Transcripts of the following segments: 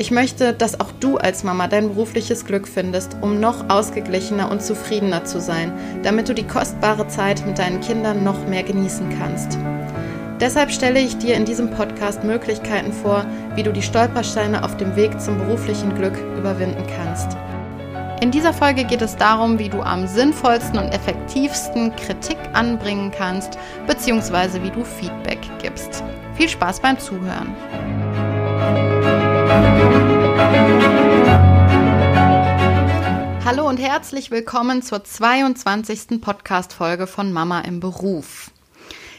Ich möchte, dass auch du als Mama dein berufliches Glück findest, um noch ausgeglichener und zufriedener zu sein, damit du die kostbare Zeit mit deinen Kindern noch mehr genießen kannst. Deshalb stelle ich dir in diesem Podcast Möglichkeiten vor, wie du die Stolpersteine auf dem Weg zum beruflichen Glück überwinden kannst. In dieser Folge geht es darum, wie du am sinnvollsten und effektivsten Kritik anbringen kannst, beziehungsweise wie du Feedback gibst. Viel Spaß beim Zuhören. Hallo und herzlich willkommen zur 22. Podcast-Folge von Mama im Beruf.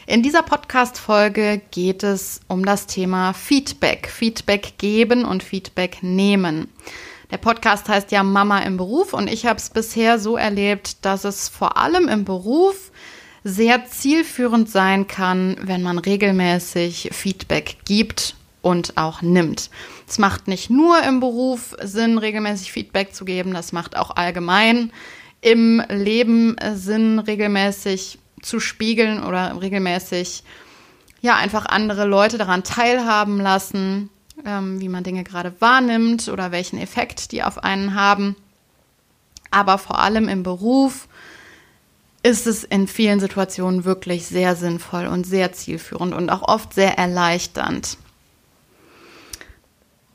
In dieser Podcast-Folge geht es um das Thema Feedback. Feedback geben und Feedback nehmen. Der Podcast heißt ja Mama im Beruf und ich habe es bisher so erlebt, dass es vor allem im Beruf sehr zielführend sein kann, wenn man regelmäßig Feedback gibt und auch nimmt. Es macht nicht nur im Beruf Sinn, regelmäßig Feedback zu geben, das macht auch allgemein im Leben Sinn, regelmäßig zu spiegeln oder regelmäßig ja einfach andere Leute daran teilhaben lassen, ähm, wie man Dinge gerade wahrnimmt oder welchen Effekt die auf einen haben. Aber vor allem im Beruf ist es in vielen Situationen wirklich sehr sinnvoll und sehr zielführend und auch oft sehr erleichternd.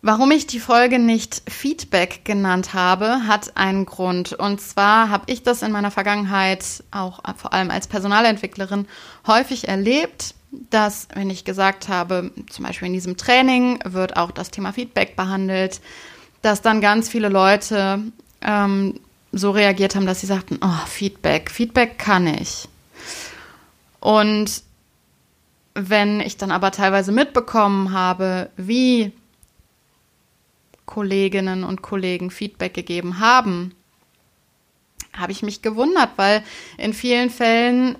Warum ich die Folge nicht Feedback genannt habe, hat einen Grund. Und zwar habe ich das in meiner Vergangenheit, auch vor allem als Personalentwicklerin, häufig erlebt, dass, wenn ich gesagt habe, zum Beispiel in diesem Training wird auch das Thema Feedback behandelt, dass dann ganz viele Leute ähm, so reagiert haben, dass sie sagten, oh, Feedback, Feedback kann ich. Und wenn ich dann aber teilweise mitbekommen habe, wie Kolleginnen und Kollegen Feedback gegeben haben, habe ich mich gewundert, weil in vielen Fällen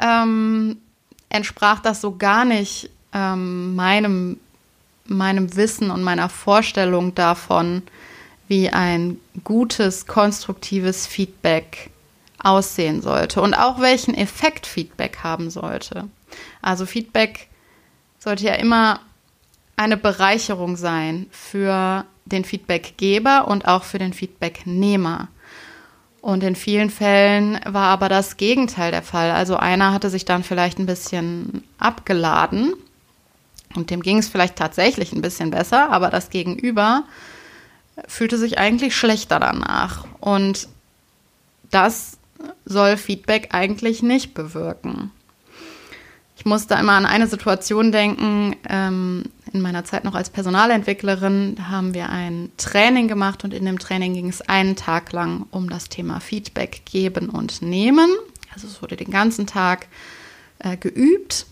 ähm, entsprach das so gar nicht ähm, meinem, meinem Wissen und meiner Vorstellung davon, wie ein gutes, konstruktives Feedback aussehen sollte und auch welchen Effekt Feedback haben sollte. Also Feedback sollte ja immer eine Bereicherung sein für den Feedbackgeber und auch für den Feedbacknehmer. Und in vielen Fällen war aber das Gegenteil der Fall. Also einer hatte sich dann vielleicht ein bisschen abgeladen und dem ging es vielleicht tatsächlich ein bisschen besser, aber das Gegenüber fühlte sich eigentlich schlechter danach. Und das soll Feedback eigentlich nicht bewirken. Ich musste immer an eine Situation denken, ähm, in meiner Zeit noch als Personalentwicklerin haben wir ein Training gemacht und in dem Training ging es einen Tag lang um das Thema Feedback geben und nehmen. Also es wurde den ganzen Tag äh, geübt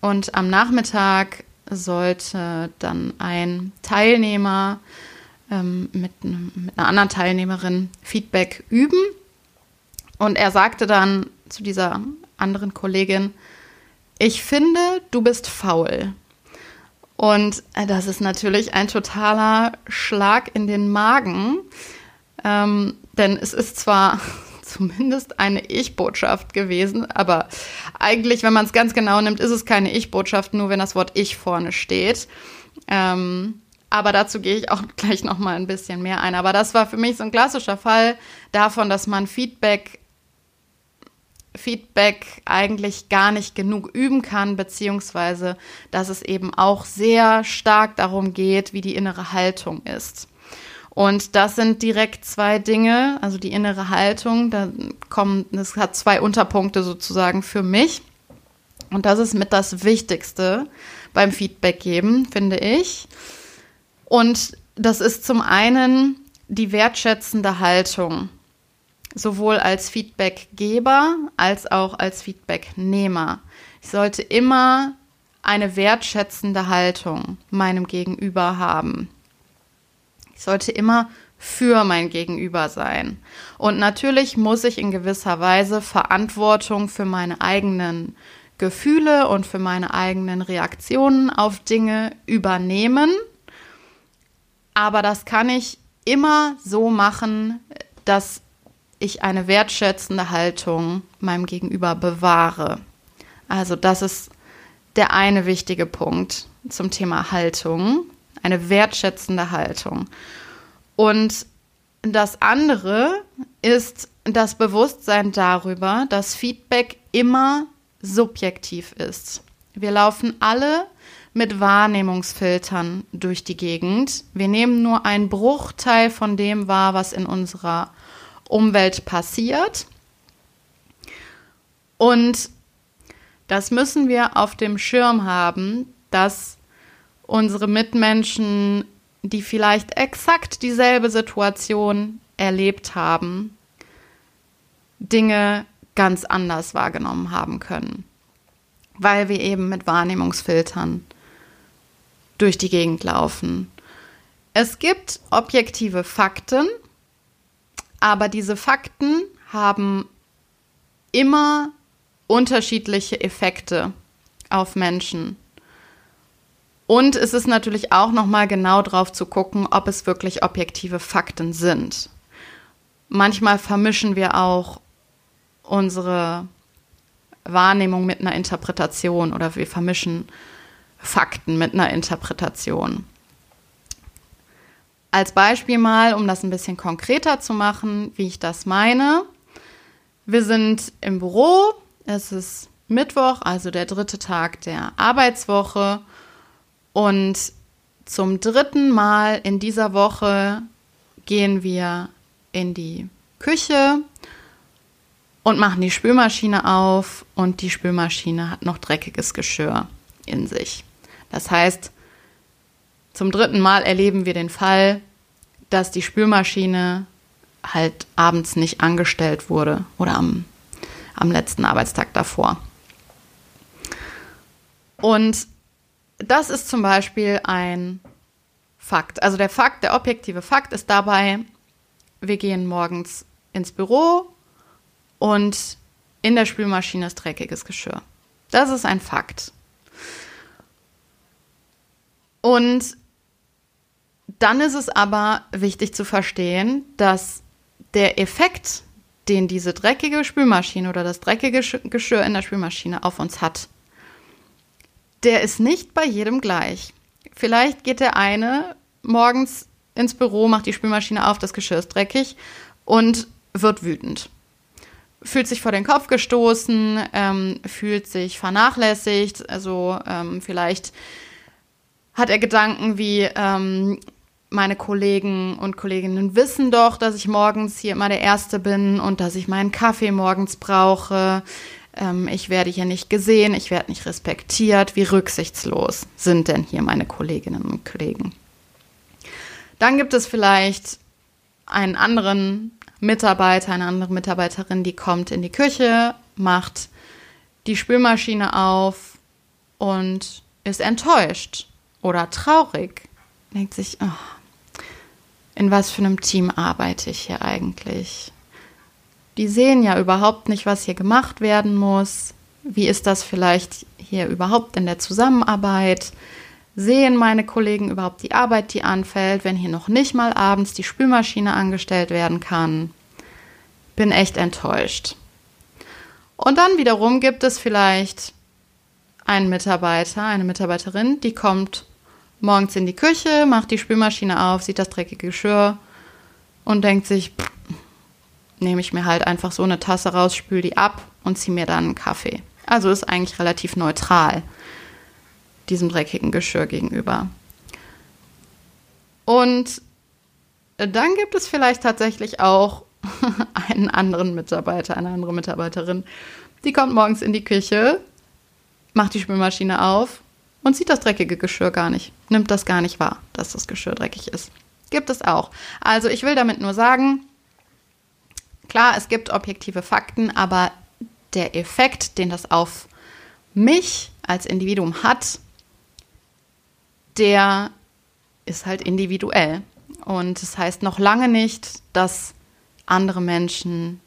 und am Nachmittag sollte dann ein Teilnehmer ähm, mit, mit einer anderen Teilnehmerin Feedback üben. Und er sagte dann zu dieser anderen Kollegin, ich finde, du bist faul. Und äh, das ist natürlich ein totaler Schlag in den Magen, ähm, denn es ist zwar zumindest eine Ich-Botschaft gewesen, aber eigentlich, wenn man es ganz genau nimmt, ist es keine Ich-Botschaft, nur wenn das Wort Ich vorne steht. Ähm, aber dazu gehe ich auch gleich noch mal ein bisschen mehr ein. Aber das war für mich so ein klassischer Fall davon, dass man Feedback Feedback eigentlich gar nicht genug üben kann, beziehungsweise dass es eben auch sehr stark darum geht, wie die innere Haltung ist. Und das sind direkt zwei Dinge, also die innere Haltung, da kommen, das hat zwei Unterpunkte sozusagen für mich. Und das ist mit das Wichtigste beim Feedback geben, finde ich. Und das ist zum einen die wertschätzende Haltung, sowohl als Feedbackgeber als auch als Feedbacknehmer. Ich sollte immer eine wertschätzende Haltung meinem Gegenüber haben. Ich sollte immer für mein Gegenüber sein. Und natürlich muss ich in gewisser Weise Verantwortung für meine eigenen Gefühle und für meine eigenen Reaktionen auf Dinge übernehmen. Aber das kann ich immer so machen, dass ich eine wertschätzende Haltung meinem Gegenüber bewahre. Also das ist der eine wichtige Punkt zum Thema Haltung eine wertschätzende Haltung. Und das andere ist das Bewusstsein darüber, dass Feedback immer subjektiv ist. Wir laufen alle mit Wahrnehmungsfiltern durch die Gegend. Wir nehmen nur einen Bruchteil von dem wahr, was in unserer Umwelt passiert. Und das müssen wir auf dem Schirm haben, dass unsere Mitmenschen, die vielleicht exakt dieselbe Situation erlebt haben, Dinge ganz anders wahrgenommen haben können, weil wir eben mit Wahrnehmungsfiltern durch die Gegend laufen. Es gibt objektive Fakten, aber diese Fakten haben immer unterschiedliche Effekte auf Menschen. Und es ist natürlich auch nochmal genau drauf zu gucken, ob es wirklich objektive Fakten sind. Manchmal vermischen wir auch unsere Wahrnehmung mit einer Interpretation oder wir vermischen Fakten mit einer Interpretation. Als Beispiel mal, um das ein bisschen konkreter zu machen, wie ich das meine. Wir sind im Büro, es ist Mittwoch, also der dritte Tag der Arbeitswoche und zum dritten Mal in dieser Woche gehen wir in die Küche und machen die Spülmaschine auf und die Spülmaschine hat noch dreckiges Geschirr in sich. Das heißt, zum dritten Mal erleben wir den Fall, dass die Spülmaschine halt abends nicht angestellt wurde oder am, am letzten Arbeitstag davor. Und das ist zum Beispiel ein Fakt. Also der Fakt, der objektive Fakt ist dabei, wir gehen morgens ins Büro und in der Spülmaschine ist dreckiges Geschirr. Das ist ein Fakt. Und dann ist es aber wichtig zu verstehen, dass der Effekt, den diese dreckige Spülmaschine oder das dreckige Geschirr in der Spülmaschine auf uns hat, der ist nicht bei jedem gleich. Vielleicht geht der eine morgens ins Büro, macht die Spülmaschine auf, das Geschirr ist dreckig und wird wütend. Fühlt sich vor den Kopf gestoßen, ähm, fühlt sich vernachlässigt, also ähm, vielleicht hat er Gedanken wie, ähm, meine Kollegen und Kolleginnen wissen doch, dass ich morgens hier immer der Erste bin und dass ich meinen Kaffee morgens brauche ähm, ich werde hier nicht gesehen, ich werde nicht respektiert, wie rücksichtslos sind denn hier meine Kolleginnen und Kollegen. Dann gibt es vielleicht einen anderen Mitarbeiter, eine andere Mitarbeiterin, die kommt in die Küche, macht die Spülmaschine auf und ist enttäuscht oder traurig. Denkt sich, oh, in was für einem Team arbeite ich hier eigentlich? die sehen ja überhaupt nicht, was hier gemacht werden muss. Wie ist das vielleicht hier überhaupt in der Zusammenarbeit? Sehen meine Kollegen überhaupt die Arbeit, die anfällt, wenn hier noch nicht mal abends die Spülmaschine angestellt werden kann? Bin echt enttäuscht. Und dann wiederum gibt es vielleicht einen Mitarbeiter, eine Mitarbeiterin, die kommt morgens in die Küche, macht die Spülmaschine auf, sieht das dreckige Geschirr und denkt sich, nehme ich mir halt einfach so eine Tasse raus, spüle die ab und ziehe mir dann einen Kaffee. Also ist eigentlich relativ neutral diesem dreckigen Geschirr gegenüber. Und dann gibt es vielleicht tatsächlich auch einen anderen Mitarbeiter, eine andere Mitarbeiterin, die kommt morgens in die Küche, macht die Spülmaschine auf und sieht das dreckige Geschirr gar nicht, nimmt das gar nicht wahr, dass das Geschirr dreckig ist. Gibt es auch. Also ich will damit nur sagen, klar, es gibt objektive Fakten, aber der Effekt, den das auf mich als Individuum hat, der ist halt individuell. Und das heißt noch lange nicht, dass andere Menschen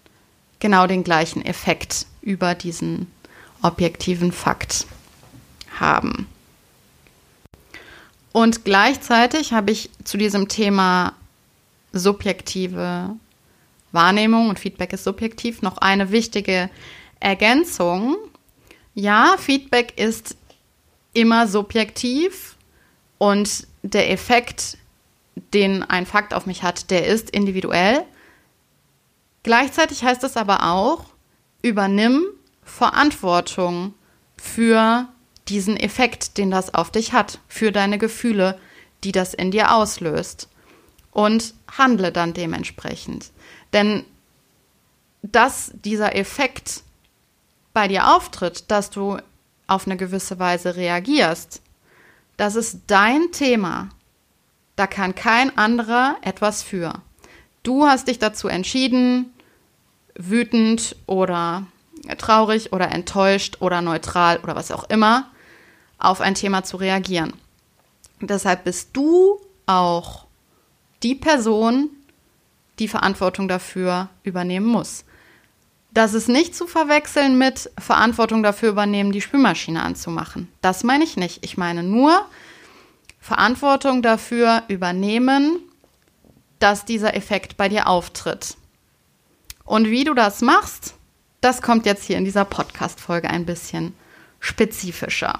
genau den gleichen Effekt über diesen objektiven Fakt haben. Und gleichzeitig habe ich zu diesem Thema subjektive Wahrnehmung und Feedback ist subjektiv noch eine wichtige Ergänzung. Ja, Feedback ist immer subjektiv und der Effekt, den ein Fakt auf mich hat, der ist individuell. Gleichzeitig heißt es aber auch, übernimm Verantwortung für diesen Effekt, den das auf dich hat, für deine Gefühle, die das in dir auslöst. Und handle dann dementsprechend. Denn dass dieser Effekt bei dir auftritt, dass du auf eine gewisse Weise reagierst, das ist dein Thema. Da kann kein anderer etwas für. Du hast dich dazu entschieden, wütend oder traurig oder enttäuscht oder neutral oder was auch immer auf ein Thema zu reagieren. Deshalb bist du auch die Person, die Verantwortung dafür übernehmen muss. Das ist nicht zu verwechseln mit Verantwortung dafür übernehmen, die Spülmaschine anzumachen. Das meine ich nicht. Ich meine nur Verantwortung dafür übernehmen, dass dieser Effekt bei dir auftritt. Und wie du das machst, das kommt jetzt hier in dieser Podcast-Folge ein bisschen spezifischer.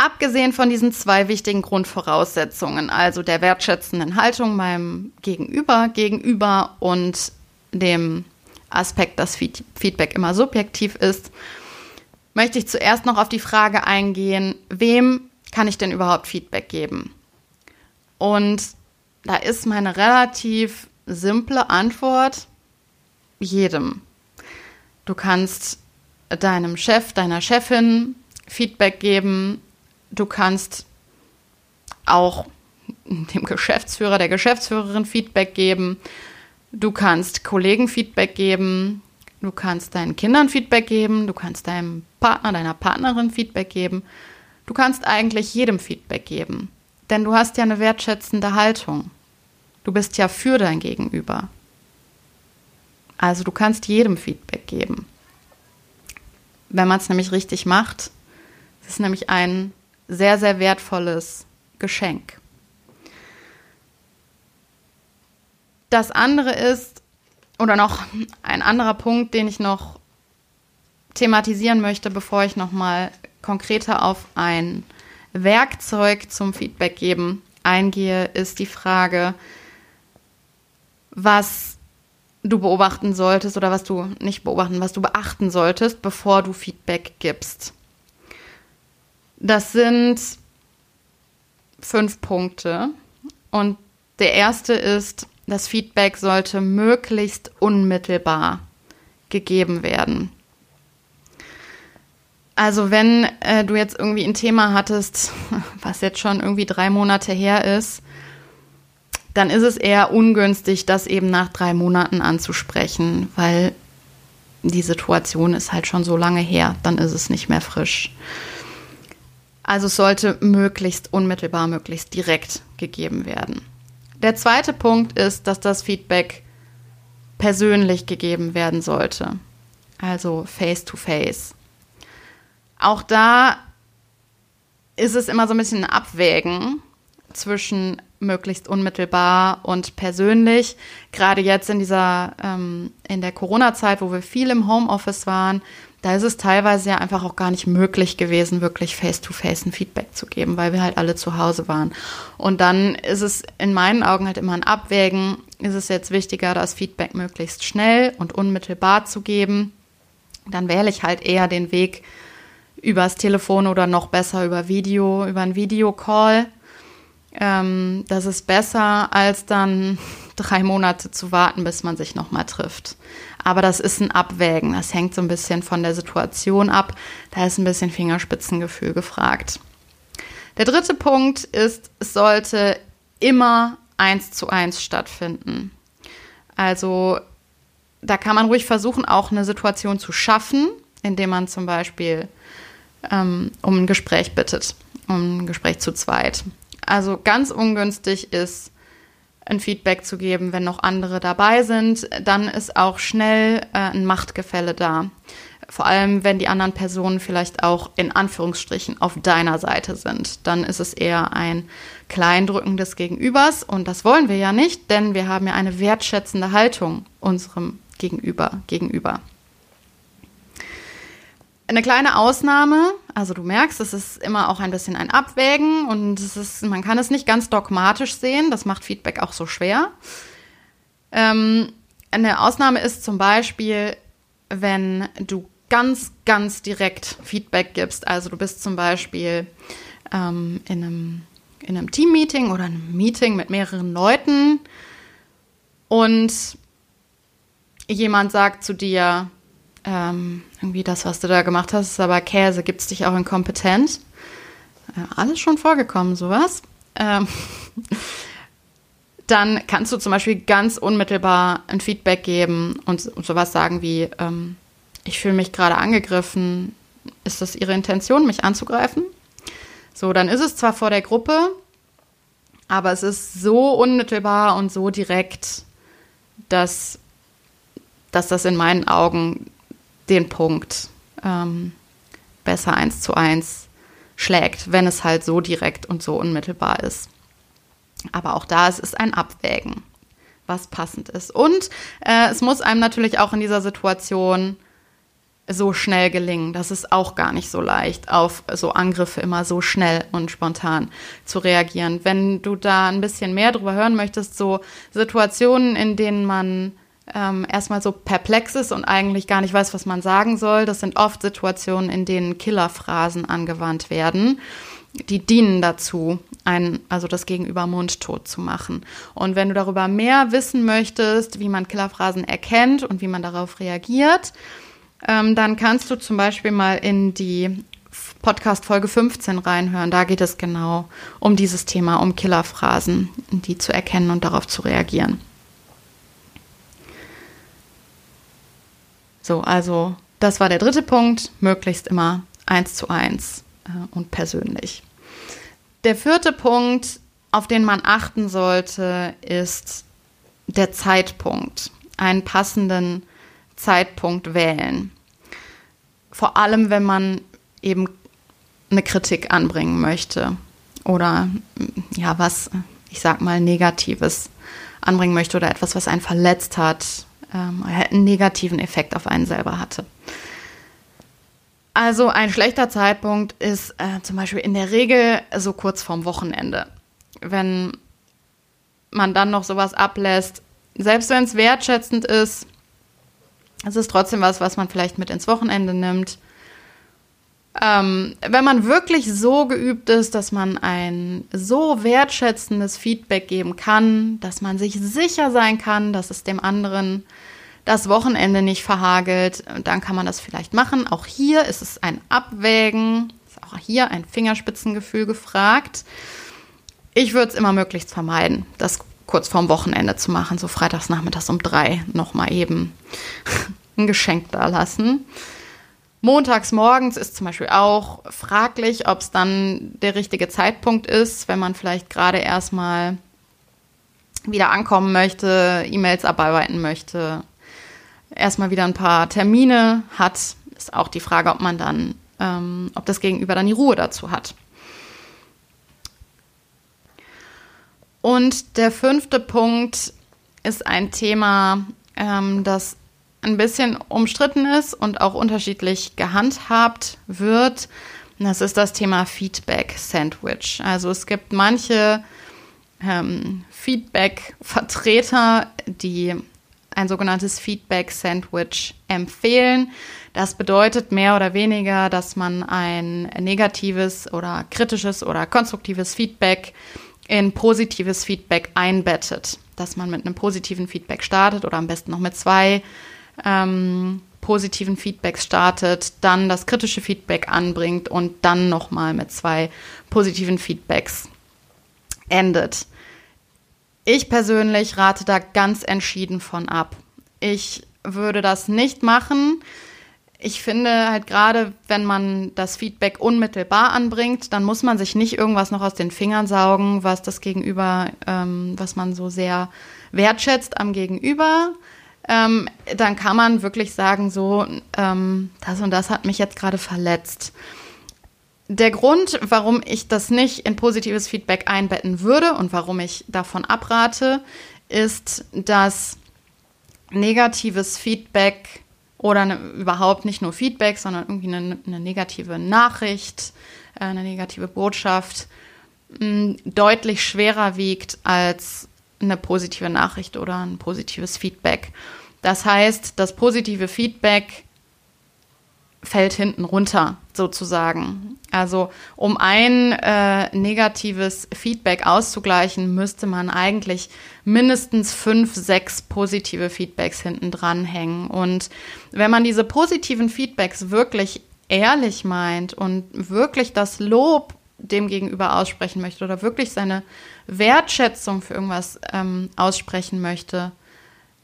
Abgesehen von diesen zwei wichtigen Grundvoraussetzungen, also der wertschätzenden Haltung meinem Gegenüber gegenüber und dem Aspekt, dass Feedback immer subjektiv ist, möchte ich zuerst noch auf die Frage eingehen, wem kann ich denn überhaupt Feedback geben? Und da ist meine relativ simple Antwort jedem. Du kannst deinem Chef, deiner Chefin Feedback geben, Du kannst auch dem Geschäftsführer, der Geschäftsführerin Feedback geben. Du kannst Kollegen Feedback geben. Du kannst deinen Kindern Feedback geben. Du kannst deinem Partner, deiner Partnerin Feedback geben. Du kannst eigentlich jedem Feedback geben. Denn du hast ja eine wertschätzende Haltung. Du bist ja für dein Gegenüber. Also du kannst jedem Feedback geben. Wenn man es nämlich richtig macht, ist nämlich ein sehr, sehr wertvolles Geschenk. Das andere ist, oder noch ein anderer Punkt, den ich noch thematisieren möchte, bevor ich nochmal konkreter auf ein Werkzeug zum Feedback geben eingehe, ist die Frage, was du beobachten solltest oder was du nicht beobachten, was du beachten solltest, bevor du Feedback gibst. Das sind fünf Punkte. Und der erste ist, das Feedback sollte möglichst unmittelbar gegeben werden. Also wenn äh, du jetzt irgendwie ein Thema hattest, was jetzt schon irgendwie drei Monate her ist, dann ist es eher ungünstig, das eben nach drei Monaten anzusprechen, weil die Situation ist halt schon so lange her, dann ist es nicht mehr frisch. Also sollte möglichst unmittelbar, möglichst direkt gegeben werden. Der zweite Punkt ist, dass das Feedback persönlich gegeben werden sollte. Also face to face. Auch da ist es immer so ein bisschen ein Abwägen zwischen möglichst unmittelbar und persönlich. Gerade jetzt in dieser, ähm, in der Corona-Zeit, wo wir viel im Homeoffice waren, da ist es teilweise ja einfach auch gar nicht möglich gewesen, wirklich face-to-face -face ein Feedback zu geben, weil wir halt alle zu Hause waren. Und dann ist es in meinen Augen halt immer ein Abwägen, ist es jetzt wichtiger, das Feedback möglichst schnell und unmittelbar zu geben. Dann wähle ich halt eher den Weg übers Telefon oder noch besser über Video, über einen Videocall. Ähm, das ist besser, als dann drei Monate zu warten, bis man sich nochmal trifft. Aber das ist ein Abwägen. Das hängt so ein bisschen von der Situation ab. Da ist ein bisschen Fingerspitzengefühl gefragt. Der dritte Punkt ist, es sollte immer eins zu eins stattfinden. Also da kann man ruhig versuchen, auch eine Situation zu schaffen, indem man zum Beispiel ähm, um ein Gespräch bittet, um ein Gespräch zu zweit. Also ganz ungünstig ist, ein Feedback zu geben, wenn noch andere dabei sind. Dann ist auch schnell äh, ein Machtgefälle da. Vor allem, wenn die anderen Personen vielleicht auch in Anführungsstrichen auf deiner Seite sind. Dann ist es eher ein Kleindrücken des Gegenübers und das wollen wir ja nicht, denn wir haben ja eine wertschätzende Haltung unserem Gegenüber gegenüber. Eine kleine Ausnahme, also du merkst, es ist immer auch ein bisschen ein Abwägen und es ist, man kann es nicht ganz dogmatisch sehen, das macht Feedback auch so schwer. Ähm, eine Ausnahme ist zum Beispiel, wenn du ganz, ganz direkt Feedback gibst. Also du bist zum Beispiel ähm, in einem, in einem Team-Meeting oder einem Meeting mit mehreren Leuten und jemand sagt zu dir, ähm, irgendwie das, was du da gemacht hast, ist aber Käse, gibt es dich auch inkompetent? Ja, alles schon vorgekommen, sowas. Ähm, dann kannst du zum Beispiel ganz unmittelbar ein Feedback geben und, und sowas sagen wie, ähm, ich fühle mich gerade angegriffen, ist das ihre Intention, mich anzugreifen? So, dann ist es zwar vor der Gruppe, aber es ist so unmittelbar und so direkt, dass, dass das in meinen Augen den Punkt ähm, besser eins zu eins schlägt, wenn es halt so direkt und so unmittelbar ist. Aber auch da es ist ein Abwägen, was passend ist. Und äh, es muss einem natürlich auch in dieser Situation so schnell gelingen. Das ist auch gar nicht so leicht, auf so Angriffe immer so schnell und spontan zu reagieren. Wenn du da ein bisschen mehr drüber hören möchtest, so Situationen, in denen man ähm, erstmal so perplex ist und eigentlich gar nicht weiß, was man sagen soll. Das sind oft Situationen, in denen Killerphrasen angewandt werden. Die dienen dazu, ein, also das Gegenüber mundtot zu machen. Und wenn du darüber mehr wissen möchtest, wie man Killerphrasen erkennt und wie man darauf reagiert, ähm, dann kannst du zum Beispiel mal in die Podcast Folge 15 reinhören. Da geht es genau um dieses Thema, um Killerphrasen, die zu erkennen und darauf zu reagieren. So, also das war der dritte Punkt, möglichst immer eins zu eins äh, und persönlich. Der vierte Punkt, auf den man achten sollte, ist der Zeitpunkt. Einen passenden Zeitpunkt wählen. Vor allem, wenn man eben eine Kritik anbringen möchte oder ja, was, ich sag mal, Negatives anbringen möchte oder etwas, was einen verletzt hat ähm, einen negativen Effekt auf einen selber hatte. Also ein schlechter Zeitpunkt ist äh, zum Beispiel in der Regel so kurz vorm Wochenende. Wenn man dann noch sowas ablässt, selbst wenn es wertschätzend ist, es ist trotzdem was, was man vielleicht mit ins Wochenende nimmt ähm, wenn man wirklich so geübt ist, dass man ein so wertschätzendes Feedback geben kann, dass man sich sicher sein kann, dass es dem anderen das Wochenende nicht verhagelt, dann kann man das vielleicht machen. Auch hier ist es ein Abwägen, ist auch hier ein Fingerspitzengefühl gefragt. Ich würde es immer möglichst vermeiden, das kurz vorm Wochenende zu machen, so freitags nachmittags um drei nochmal eben ein Geschenk da lassen. Montags morgens ist zum Beispiel auch fraglich, ob es dann der richtige Zeitpunkt ist, wenn man vielleicht gerade erstmal wieder ankommen möchte, E-Mails abarbeiten möchte, erstmal wieder ein paar Termine hat, ist auch die Frage, ob man dann, ähm, ob das Gegenüber dann die Ruhe dazu hat. Und der fünfte Punkt ist ein Thema, ähm, das ein bisschen umstritten ist und auch unterschiedlich gehandhabt wird. Das ist das Thema Feedback Sandwich. Also es gibt manche ähm, Feedback-Vertreter, die ein sogenanntes Feedback Sandwich empfehlen. Das bedeutet mehr oder weniger, dass man ein negatives oder kritisches oder konstruktives Feedback in positives Feedback einbettet. Dass man mit einem positiven Feedback startet oder am besten noch mit zwei ähm, positiven Feedbacks startet, dann das kritische Feedback anbringt und dann nochmal mit zwei positiven Feedbacks endet. Ich persönlich rate da ganz entschieden von ab. Ich würde das nicht machen. Ich finde halt gerade, wenn man das Feedback unmittelbar anbringt, dann muss man sich nicht irgendwas noch aus den Fingern saugen, was das Gegenüber, ähm, was man so sehr wertschätzt am Gegenüber. Ähm, dann kann man wirklich sagen, so, ähm, das und das hat mich jetzt gerade verletzt. Der Grund, warum ich das nicht in positives Feedback einbetten würde und warum ich davon abrate, ist, dass negatives Feedback oder eine, überhaupt nicht nur Feedback, sondern irgendwie eine, eine negative Nachricht, äh, eine negative Botschaft mh, deutlich schwerer wiegt als eine positive Nachricht oder ein positives Feedback. Das heißt, das positive Feedback fällt hinten runter, sozusagen. Also um ein äh, negatives Feedback auszugleichen, müsste man eigentlich mindestens fünf, sechs positive Feedbacks hinten dranhängen. Und wenn man diese positiven Feedbacks wirklich ehrlich meint und wirklich das Lob dem gegenüber aussprechen möchte oder wirklich seine Wertschätzung für irgendwas ähm, aussprechen möchte,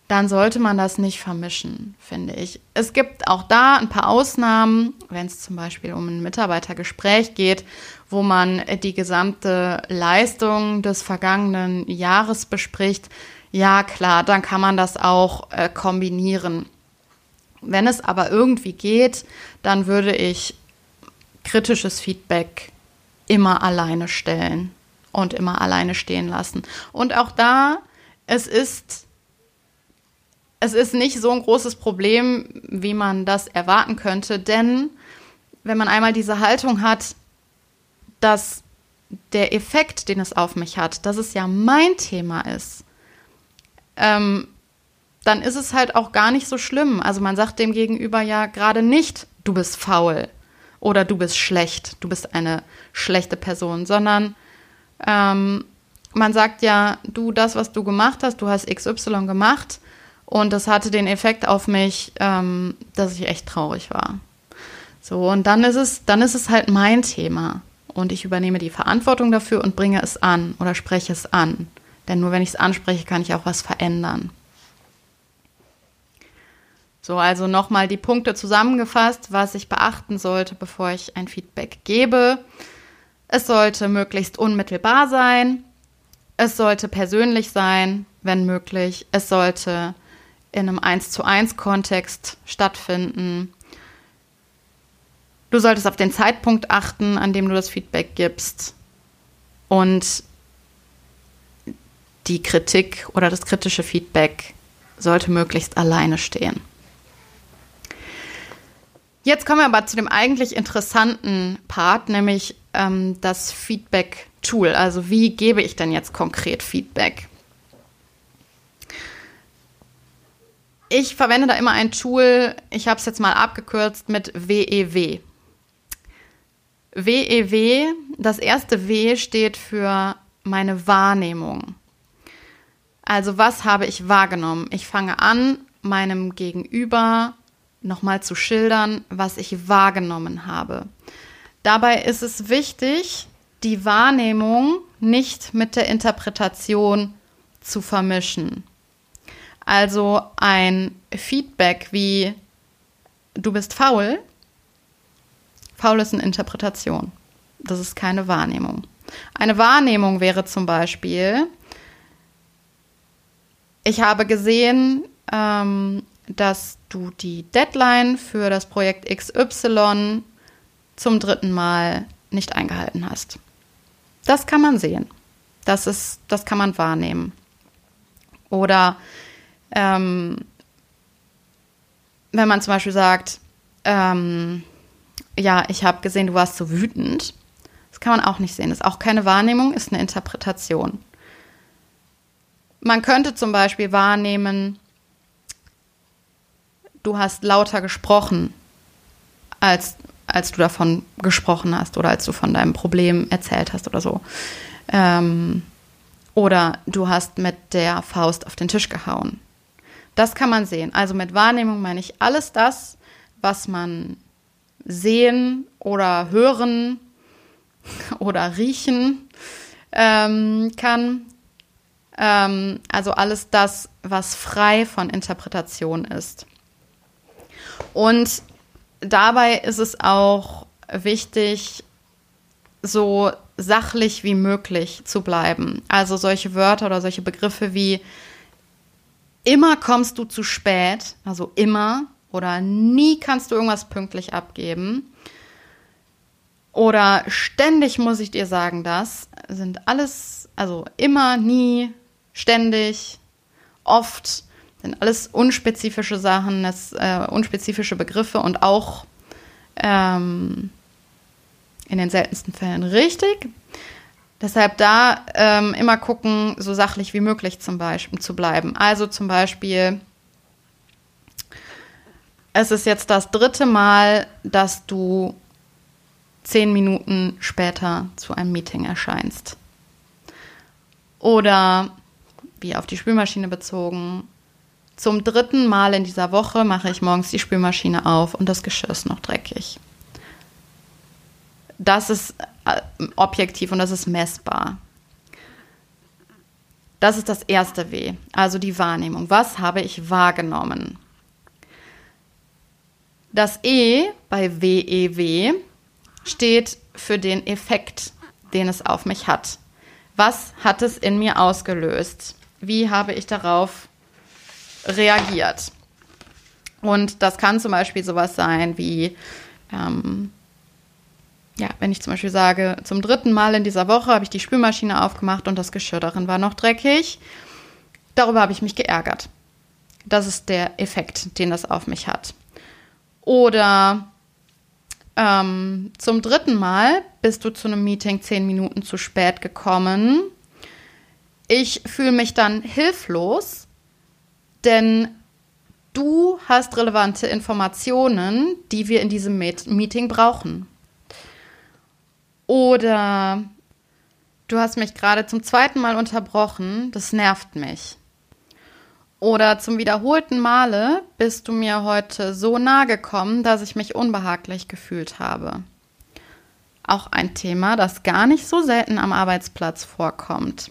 dann sollte man das nicht vermischen, finde ich. Es gibt auch da ein paar Ausnahmen, wenn es zum Beispiel um ein Mitarbeitergespräch geht, wo man die gesamte Leistung des vergangenen Jahres bespricht. Ja, klar, dann kann man das auch äh, kombinieren. Wenn es aber irgendwie geht, dann würde ich kritisches Feedback immer alleine stellen und immer alleine stehen lassen. Und auch da, es ist es ist nicht so ein großes Problem, wie man das erwarten könnte, denn wenn man einmal diese Haltung hat, dass der Effekt, den es auf mich hat, dass es ja mein Thema ist, ähm, dann ist es halt auch gar nicht so schlimm. Also man sagt dem Gegenüber ja gerade nicht, du bist faul oder du bist schlecht, du bist eine schlechte Person, sondern ähm, man sagt ja, du, das, was du gemacht hast, du hast XY gemacht, und das hatte den Effekt auf mich, ähm, dass ich echt traurig war. So, und dann ist es, dann ist es halt mein Thema. Und ich übernehme die Verantwortung dafür und bringe es an oder spreche es an. Denn nur wenn ich es anspreche, kann ich auch was verändern. So, also nochmal die Punkte zusammengefasst, was ich beachten sollte, bevor ich ein Feedback gebe. Es sollte möglichst unmittelbar sein. Es sollte persönlich sein, wenn möglich. Es sollte in einem 1 zu 1 Kontext stattfinden. Du solltest auf den Zeitpunkt achten, an dem du das Feedback gibst. Und die Kritik oder das kritische Feedback sollte möglichst alleine stehen. Jetzt kommen wir aber zu dem eigentlich interessanten Part, nämlich ähm, das Feedback-Tool. Also wie gebe ich denn jetzt konkret Feedback? Ich verwende da immer ein Tool, ich habe es jetzt mal abgekürzt mit WEW. WEW, das erste W steht für meine Wahrnehmung. Also was habe ich wahrgenommen? Ich fange an, meinem Gegenüber nochmal zu schildern, was ich wahrgenommen habe. Dabei ist es wichtig, die Wahrnehmung nicht mit der Interpretation zu vermischen. Also ein Feedback wie du bist faul. Faul ist eine Interpretation. Das ist keine Wahrnehmung. Eine Wahrnehmung wäre zum Beispiel, ich habe gesehen, ähm, dass du die Deadline für das Projekt XY zum dritten Mal nicht eingehalten hast. Das kann man sehen. Das, ist, das kann man wahrnehmen. Oder ähm, wenn man zum Beispiel sagt, ähm, ja, ich habe gesehen, du warst so wütend, das kann man auch nicht sehen. Das ist auch keine Wahrnehmung, ist eine Interpretation. Man könnte zum Beispiel wahrnehmen, du hast lauter gesprochen, als, als du davon gesprochen hast oder als du von deinem Problem erzählt hast oder so. Ähm, Oder du hast mit der Faust auf den Tisch gehauen. Das kann man sehen. Also mit Wahrnehmung meine ich alles das, was man sehen oder hören oder riechen ähm, kann. Ähm, also alles das, was frei von Interpretation ist. Und dabei ist es auch wichtig, so sachlich wie möglich zu bleiben. Also solche Wörter oder solche Begriffe wie immer kommst du zu spät, also immer oder nie kannst du irgendwas pünktlich abgeben oder ständig muss ich dir sagen, das sind alles, also immer, nie, ständig, oft, sind alles unspezifische Sachen, das, äh, unspezifische Begriffe und auch ähm, in den seltensten Fällen richtig. Deshalb da ähm, immer gucken, so sachlich wie möglich zum Beispiel zu bleiben. Also zum Beispiel, es ist jetzt das dritte Mal, dass du zehn Minuten später zu einem Meeting erscheinst. Oder, wie auf die Spülmaschine bezogen, zum dritten Mal in dieser Woche mache ich morgens die Spülmaschine auf und das Geschirr ist noch dreckig. Das ist äh, objektiv und das ist messbar. Das ist das erste W, also die Wahrnehmung. Was habe ich wahrgenommen? Das E bei WEW steht für den Effekt, den es auf mich hat. Was hat es in mir ausgelöst? Wie habe ich darauf reagiert? Und das kann zum Beispiel sowas sein wie, ähm, ja, wenn ich zum Beispiel sage, zum dritten Mal in dieser Woche habe ich die Spülmaschine aufgemacht und das Geschirr darin war noch dreckig. Darüber habe ich mich geärgert. Das ist der Effekt, den das auf mich hat. Oder ähm, zum dritten Mal bist du zu einem Meeting zehn Minuten zu spät gekommen. Ich fühle mich dann hilflos, denn du hast relevante Informationen, die wir in diesem Meeting brauchen. Oder du hast mich gerade zum zweiten Mal unterbrochen, das nervt mich. Oder zum wiederholten Male bist du mir heute so nahe gekommen, dass ich mich unbehaglich gefühlt habe. Auch ein Thema, das gar nicht so selten am Arbeitsplatz vorkommt.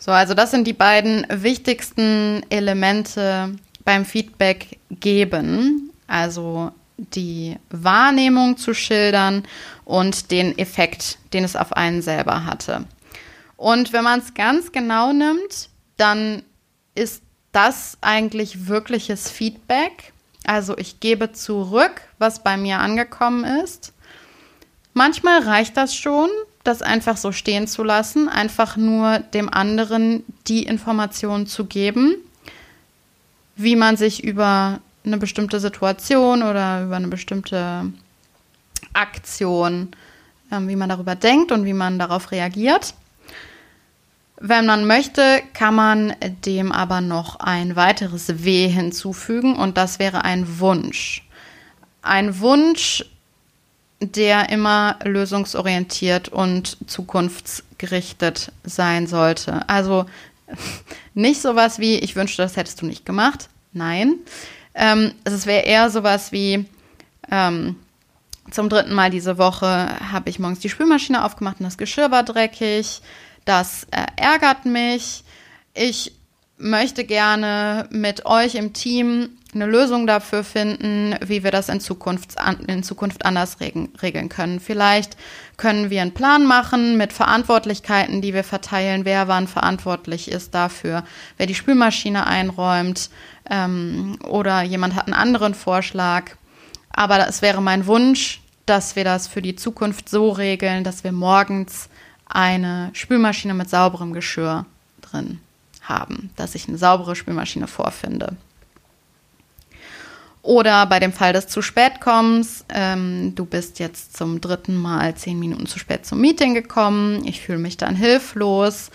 So, also das sind die beiden wichtigsten Elemente beim Feedback geben. Also die Wahrnehmung zu schildern und den Effekt, den es auf einen selber hatte. Und wenn man es ganz genau nimmt, dann ist das eigentlich wirkliches Feedback. Also ich gebe zurück, was bei mir angekommen ist. Manchmal reicht das schon, das einfach so stehen zu lassen, einfach nur dem anderen die Informationen zu geben, wie man sich über eine bestimmte Situation oder über eine bestimmte Aktion, äh, wie man darüber denkt und wie man darauf reagiert. Wenn man möchte, kann man dem aber noch ein weiteres W hinzufügen und das wäre ein Wunsch. Ein Wunsch, der immer lösungsorientiert und zukunftsgerichtet sein sollte. Also nicht sowas wie, ich wünschte, das hättest du nicht gemacht. Nein. Ähm, es wäre eher sowas wie, ähm, zum dritten Mal diese Woche habe ich morgens die Spülmaschine aufgemacht und das Geschirr war dreckig. Das äh, ärgert mich. Ich möchte gerne mit euch im Team eine Lösung dafür finden, wie wir das in Zukunft, in Zukunft anders regeln können. Vielleicht können wir einen Plan machen mit Verantwortlichkeiten, die wir verteilen, wer wann verantwortlich ist dafür, wer die Spülmaschine einräumt ähm, oder jemand hat einen anderen Vorschlag. Aber es wäre mein Wunsch, dass wir das für die Zukunft so regeln, dass wir morgens eine Spülmaschine mit sauberem Geschirr drin haben, dass ich eine saubere Spülmaschine vorfinde. Oder bei dem Fall des zu spät kommens, ähm, du bist jetzt zum dritten Mal zehn Minuten zu spät zum Meeting gekommen, ich fühle mich dann hilflos,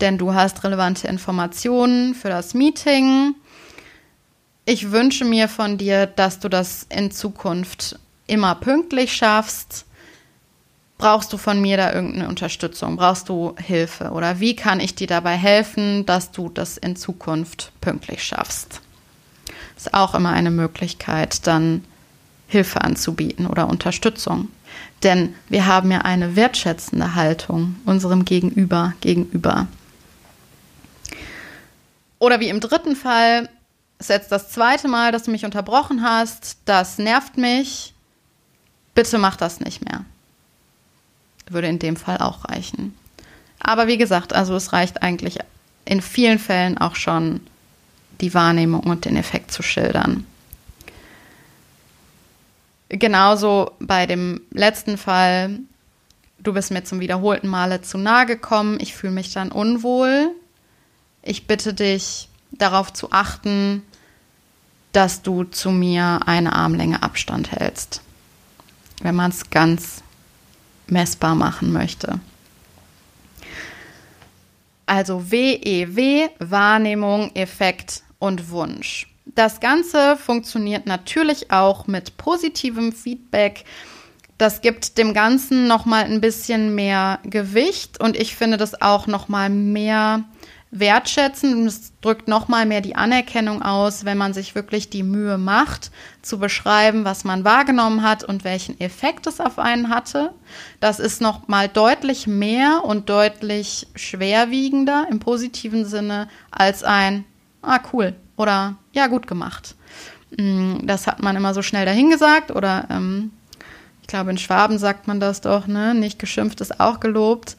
denn du hast relevante Informationen für das Meeting. Ich wünsche mir von dir, dass du das in Zukunft immer pünktlich schaffst brauchst du von mir da irgendeine Unterstützung? Brauchst du Hilfe? Oder wie kann ich dir dabei helfen, dass du das in Zukunft pünktlich schaffst? Ist auch immer eine Möglichkeit, dann Hilfe anzubieten oder Unterstützung. Denn wir haben ja eine wertschätzende Haltung unserem Gegenüber gegenüber. Oder wie im dritten Fall, ist jetzt das zweite Mal, dass du mich unterbrochen hast, das nervt mich, bitte mach das nicht mehr würde in dem Fall auch reichen. Aber wie gesagt, also es reicht eigentlich in vielen Fällen auch schon, die Wahrnehmung und den Effekt zu schildern. Genauso bei dem letzten Fall, du bist mir zum wiederholten Male zu nahe gekommen, ich fühle mich dann unwohl. Ich bitte dich darauf zu achten, dass du zu mir eine Armlänge Abstand hältst. Wenn man es ganz messbar machen möchte. Also WEW, Wahrnehmung, Effekt und Wunsch. Das Ganze funktioniert natürlich auch mit positivem Feedback. Das gibt dem Ganzen noch mal ein bisschen mehr Gewicht und ich finde das auch noch mal mehr wertschätzen und es drückt nochmal mehr die Anerkennung aus, wenn man sich wirklich die Mühe macht, zu beschreiben, was man wahrgenommen hat und welchen Effekt es auf einen hatte. Das ist nochmal deutlich mehr und deutlich schwerwiegender im positiven Sinne als ein, ah cool oder ja gut gemacht. Mm, das hat man immer so schnell dahingesagt oder ähm, ich glaube in Schwaben sagt man das doch, ne? Nicht geschimpft ist auch gelobt.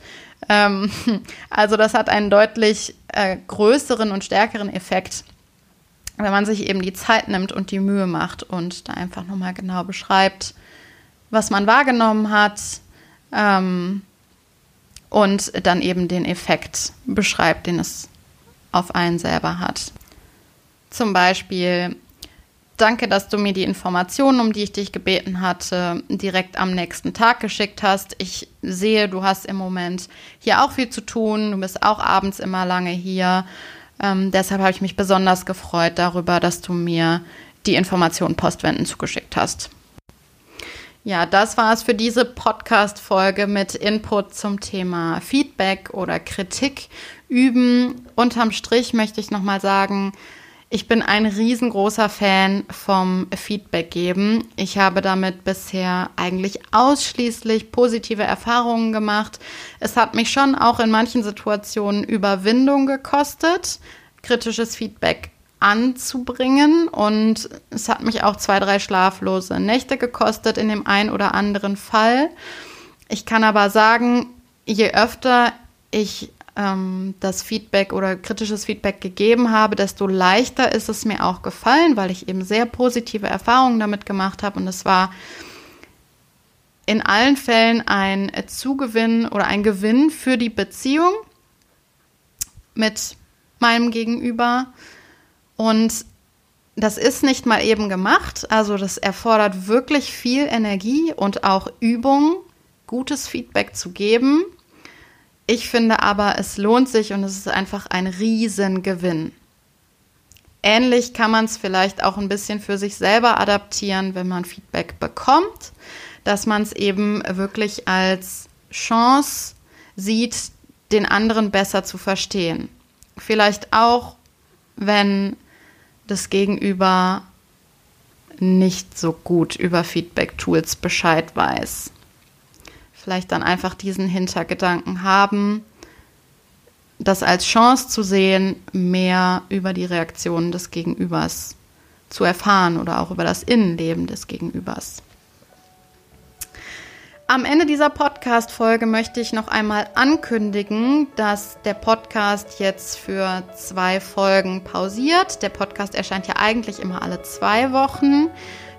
Ähm, also das hat einen deutlich äh, größeren und stärkeren Effekt, wenn man sich eben die Zeit nimmt und die Mühe macht und da einfach nochmal genau beschreibt, was man wahrgenommen hat ähm, und dann eben den Effekt beschreibt, den es auf einen selber hat. Zum Beispiel, Danke, dass du mir die Informationen, um die ich dich gebeten hatte, direkt am nächsten Tag geschickt hast. Ich sehe, du hast im Moment hier auch viel zu tun. Du bist auch abends immer lange hier. Ähm, deshalb habe ich mich besonders gefreut darüber, dass du mir die Informationen postwenden zugeschickt hast. Ja, das war es für diese Podcast-Folge mit Input zum Thema Feedback oder Kritik üben. Unterm Strich möchte ich nochmal sagen, ich bin ein riesengroßer Fan vom Feedback geben. Ich habe damit bisher eigentlich ausschließlich positive Erfahrungen gemacht. Es hat mich schon auch in manchen Situationen Überwindung gekostet, kritisches Feedback anzubringen. Und es hat mich auch zwei, drei schlaflose Nächte gekostet in dem einen oder anderen Fall. Ich kann aber sagen, je öfter ich ähm, das Feedback oder kritisches Feedback gegeben habe, desto leichter ist es mir auch gefallen, weil ich eben sehr positive Erfahrungen damit gemacht habe. Und es war in allen Fällen ein Zugewinn oder ein Gewinn für die Beziehung mit meinem Gegenüber und das ist nicht mal eben gemacht, also das erfordert wirklich viel Energie und auch Übung, gutes Feedback zu geben ich finde aber, es lohnt sich und es ist einfach ein Riesengewinn. Ähnlich kann man es vielleicht auch ein bisschen für sich selber adaptieren, wenn man Feedback bekommt, dass man es eben wirklich als Chance sieht, den anderen besser zu verstehen. Vielleicht auch, wenn das Gegenüber nicht so gut über Feedback-Tools Bescheid weiß vielleicht dann einfach diesen Hintergedanken haben, das als Chance zu sehen, mehr über die Reaktionen des Gegenübers zu erfahren oder auch über das Innenleben des Gegenübers. Am Ende dieser Podcast-Folge möchte ich noch einmal ankündigen, dass der Podcast jetzt für zwei Folgen pausiert. Der Podcast erscheint ja eigentlich immer alle zwei Wochen.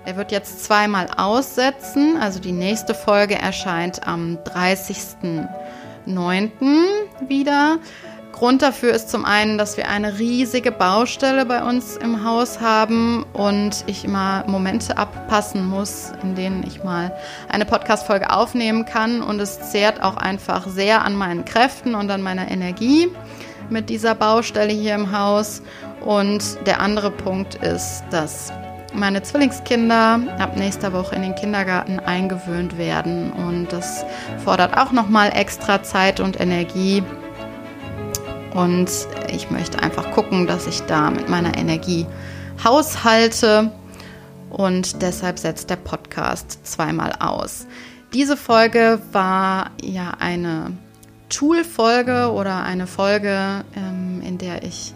Er wird jetzt zweimal aussetzen. Also die nächste Folge erscheint am 30.09. wieder. Grund dafür ist zum einen, dass wir eine riesige Baustelle bei uns im Haus haben und ich immer Momente abpassen muss, in denen ich mal eine Podcast-Folge aufnehmen kann. Und es zehrt auch einfach sehr an meinen Kräften und an meiner Energie mit dieser Baustelle hier im Haus. Und der andere Punkt ist, dass meine Zwillingskinder ab nächster Woche in den Kindergarten eingewöhnt werden und das fordert auch noch mal extra Zeit und Energie. Und ich möchte einfach gucken, dass ich da mit meiner Energie haushalte und deshalb setzt der Podcast zweimal aus. Diese Folge war ja eine Tool-Folge oder eine Folge, ähm, in der ich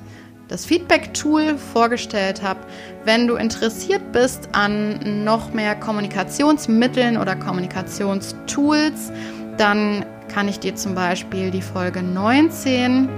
das Feedback-Tool vorgestellt habe. Wenn du interessiert bist an noch mehr Kommunikationsmitteln oder Kommunikationstools, dann kann ich dir zum Beispiel die Folge 19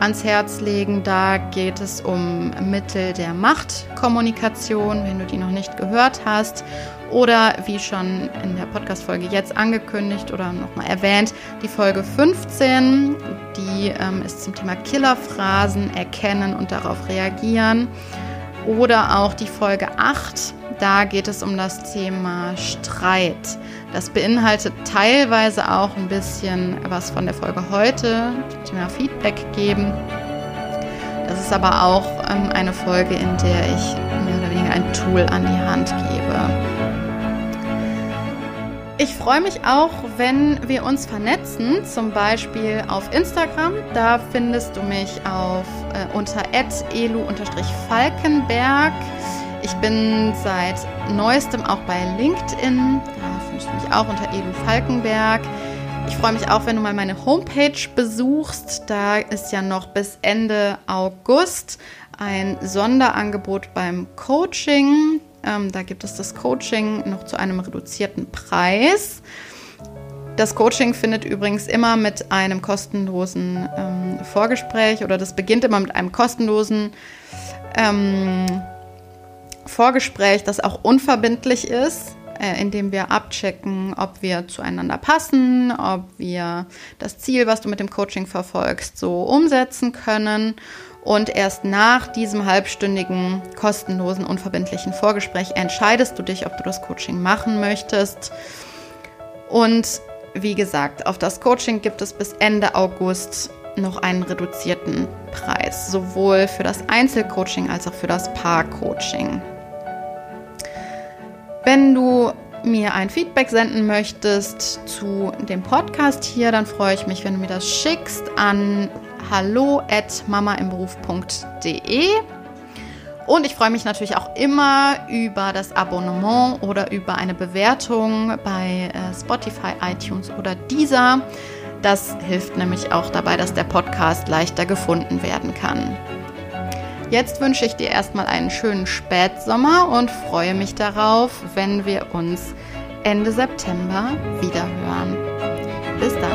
ans Herz legen. Da geht es um Mittel der Machtkommunikation, wenn du die noch nicht gehört hast. Oder wie schon in der Podcast-Folge jetzt angekündigt oder nochmal erwähnt, die Folge 15, die ähm, ist zum Thema Killerphrasen erkennen und darauf reagieren. Oder auch die Folge 8, da geht es um das Thema Streit. Das beinhaltet teilweise auch ein bisschen was von der Folge heute, Thema Feedback geben. Das ist aber auch ähm, eine Folge, in der ich mehr oder weniger ein Tool an die Hand gebe. Ich freue mich auch, wenn wir uns vernetzen, zum Beispiel auf Instagram. Da findest du mich auf äh, unter elu-falkenberg. Ich bin seit neuestem auch bei LinkedIn. Da findest du mich auch unter elu falkenberg. Ich freue mich auch, wenn du mal meine Homepage besuchst. Da ist ja noch bis Ende August ein Sonderangebot beim Coaching. Ähm, da gibt es das Coaching noch zu einem reduzierten Preis. Das Coaching findet übrigens immer mit einem kostenlosen ähm, Vorgespräch oder das beginnt immer mit einem kostenlosen ähm, Vorgespräch, das auch unverbindlich ist, äh, indem wir abchecken, ob wir zueinander passen, ob wir das Ziel, was du mit dem Coaching verfolgst, so umsetzen können. Und erst nach diesem halbstündigen, kostenlosen, unverbindlichen Vorgespräch entscheidest du dich, ob du das Coaching machen möchtest. Und wie gesagt, auf das Coaching gibt es bis Ende August noch einen reduzierten Preis, sowohl für das Einzelcoaching als auch für das Paarcoaching. Wenn du mir ein Feedback senden möchtest zu dem Podcast hier, dann freue ich mich, wenn du mir das schickst an hallo at mamaimberuf.de. Und ich freue mich natürlich auch immer über das Abonnement oder über eine Bewertung bei äh, Spotify, iTunes oder Deezer. Das hilft nämlich auch dabei, dass der Podcast leichter gefunden werden kann. Jetzt wünsche ich dir erstmal einen schönen Spätsommer und freue mich darauf, wenn wir uns Ende September wieder hören. Bis dann.